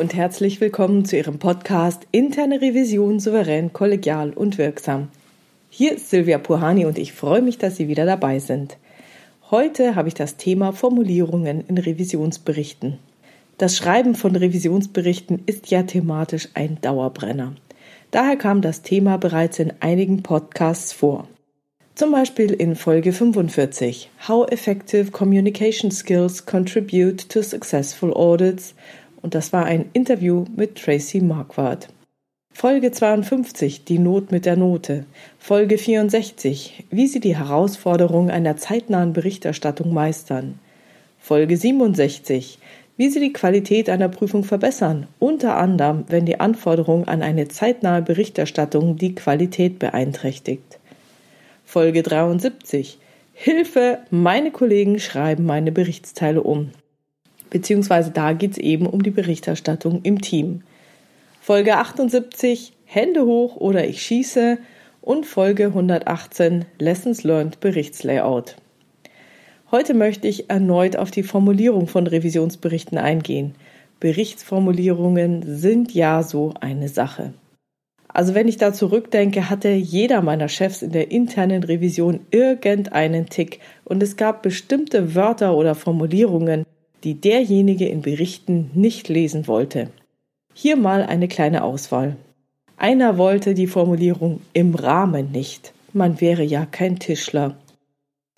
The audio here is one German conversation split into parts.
Und herzlich willkommen zu Ihrem Podcast Interne Revision souverän, kollegial und wirksam. Hier ist Silvia Puhani und ich freue mich, dass Sie wieder dabei sind. Heute habe ich das Thema Formulierungen in Revisionsberichten. Das Schreiben von Revisionsberichten ist ja thematisch ein Dauerbrenner. Daher kam das Thema bereits in einigen Podcasts vor. Zum Beispiel in Folge 45 How Effective Communication Skills Contribute to Successful Audits und das war ein Interview mit Tracy Marquardt. Folge 52 Die Not mit der Note. Folge 64 Wie Sie die Herausforderung einer zeitnahen Berichterstattung meistern. Folge 67 Wie Sie die Qualität einer Prüfung verbessern, unter anderem, wenn die Anforderung an eine zeitnahe Berichterstattung die Qualität beeinträchtigt. Folge 73 Hilfe, meine Kollegen schreiben meine Berichtsteile um. Beziehungsweise da geht es eben um die Berichterstattung im Team. Folge 78 Hände hoch oder ich schieße und Folge 118 Lessons Learned Berichtslayout. Heute möchte ich erneut auf die Formulierung von Revisionsberichten eingehen. Berichtsformulierungen sind ja so eine Sache. Also wenn ich da zurückdenke, hatte jeder meiner Chefs in der internen Revision irgendeinen Tick und es gab bestimmte Wörter oder Formulierungen, die derjenige in Berichten nicht lesen wollte. Hier mal eine kleine Auswahl. Einer wollte die Formulierung im Rahmen nicht. Man wäre ja kein Tischler.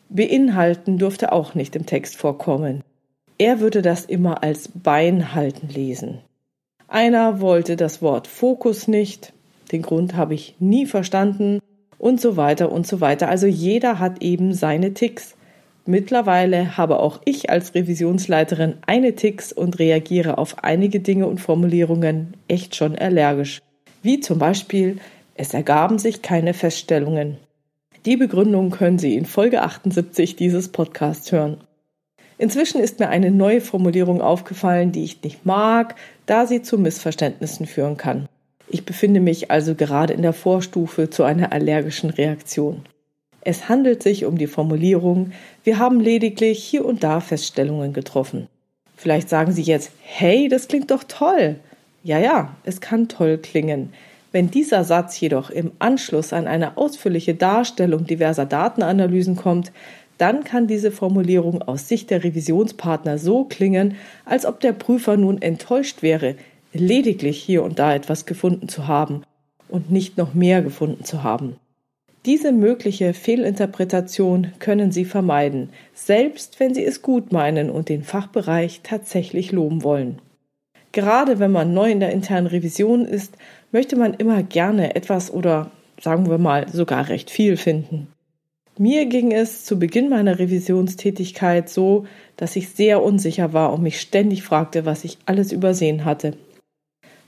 Beinhalten durfte auch nicht im Text vorkommen. Er würde das immer als Beinhalten lesen. Einer wollte das Wort Fokus nicht, den Grund habe ich nie verstanden und so weiter und so weiter. Also jeder hat eben seine Ticks. Mittlerweile habe auch ich als Revisionsleiterin eine Ticks und reagiere auf einige Dinge und Formulierungen echt schon allergisch. Wie zum Beispiel, es ergaben sich keine Feststellungen. Die Begründung können Sie in Folge 78 dieses Podcasts hören. Inzwischen ist mir eine neue Formulierung aufgefallen, die ich nicht mag, da sie zu Missverständnissen führen kann. Ich befinde mich also gerade in der Vorstufe zu einer allergischen Reaktion. Es handelt sich um die Formulierung, wir haben lediglich hier und da Feststellungen getroffen. Vielleicht sagen Sie jetzt, hey, das klingt doch toll. Ja, ja, es kann toll klingen. Wenn dieser Satz jedoch im Anschluss an eine ausführliche Darstellung diverser Datenanalysen kommt, dann kann diese Formulierung aus Sicht der Revisionspartner so klingen, als ob der Prüfer nun enttäuscht wäre, lediglich hier und da etwas gefunden zu haben und nicht noch mehr gefunden zu haben. Diese mögliche Fehlinterpretation können Sie vermeiden, selbst wenn Sie es gut meinen und den Fachbereich tatsächlich loben wollen. Gerade wenn man neu in der internen Revision ist, möchte man immer gerne etwas oder sagen wir mal sogar recht viel finden. Mir ging es zu Beginn meiner Revisionstätigkeit so, dass ich sehr unsicher war und mich ständig fragte, was ich alles übersehen hatte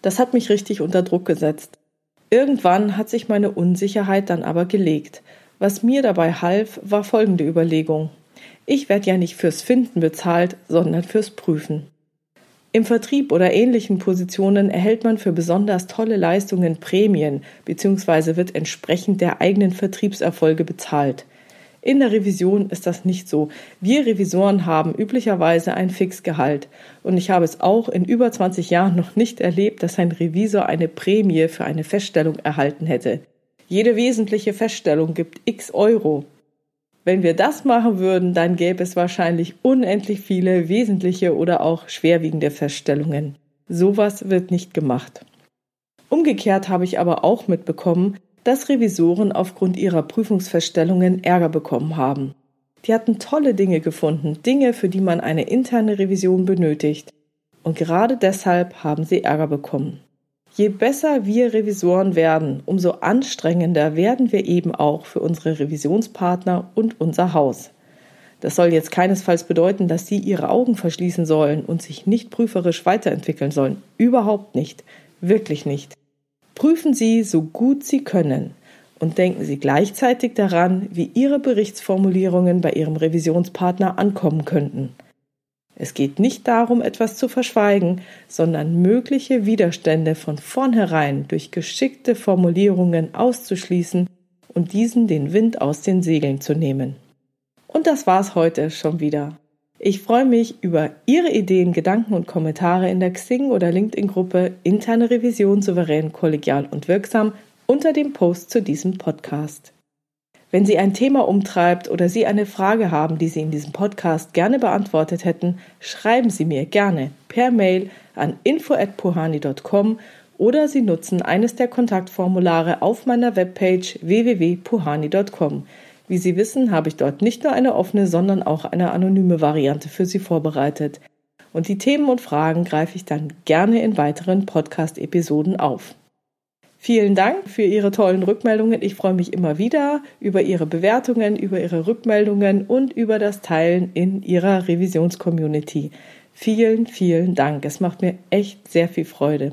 das hat mich richtig unter Druck gesetzt. Irgendwann hat sich meine Unsicherheit dann aber gelegt. Was mir dabei half, war folgende Überlegung. Ich werde ja nicht fürs Finden bezahlt, sondern fürs Prüfen. Im Vertrieb oder ähnlichen Positionen erhält man für besonders tolle Leistungen Prämien bzw. wird entsprechend der eigenen Vertriebserfolge bezahlt. In der Revision ist das nicht so. Wir Revisoren haben üblicherweise ein Fixgehalt. Und ich habe es auch in über 20 Jahren noch nicht erlebt, dass ein Revisor eine Prämie für eine Feststellung erhalten hätte. Jede wesentliche Feststellung gibt x Euro. Wenn wir das machen würden, dann gäbe es wahrscheinlich unendlich viele wesentliche oder auch schwerwiegende Feststellungen. Sowas wird nicht gemacht. Umgekehrt habe ich aber auch mitbekommen, dass Revisoren aufgrund ihrer Prüfungsfeststellungen Ärger bekommen haben. Die hatten tolle Dinge gefunden, Dinge, für die man eine interne Revision benötigt. Und gerade deshalb haben sie Ärger bekommen. Je besser wir Revisoren werden, umso anstrengender werden wir eben auch für unsere Revisionspartner und unser Haus. Das soll jetzt keinesfalls bedeuten, dass sie ihre Augen verschließen sollen und sich nicht prüferisch weiterentwickeln sollen. Überhaupt nicht. Wirklich nicht. Prüfen Sie so gut Sie können und denken Sie gleichzeitig daran, wie Ihre Berichtsformulierungen bei Ihrem Revisionspartner ankommen könnten. Es geht nicht darum, etwas zu verschweigen, sondern mögliche Widerstände von vornherein durch geschickte Formulierungen auszuschließen und diesen den Wind aus den Segeln zu nehmen. Und das war's heute schon wieder. Ich freue mich über Ihre Ideen, Gedanken und Kommentare in der Xing- oder LinkedIn-Gruppe Interne Revision souverän, kollegial und wirksam unter dem Post zu diesem Podcast. Wenn Sie ein Thema umtreibt oder Sie eine Frage haben, die Sie in diesem Podcast gerne beantwortet hätten, schreiben Sie mir gerne per Mail an info@puhani.com oder Sie nutzen eines der Kontaktformulare auf meiner Webpage www.puhani.com. Wie Sie wissen, habe ich dort nicht nur eine offene, sondern auch eine anonyme Variante für Sie vorbereitet. Und die Themen und Fragen greife ich dann gerne in weiteren Podcast-Episoden auf. Vielen Dank für Ihre tollen Rückmeldungen. Ich freue mich immer wieder über Ihre Bewertungen, über Ihre Rückmeldungen und über das Teilen in Ihrer Revisionscommunity. Vielen, vielen Dank. Es macht mir echt sehr viel Freude.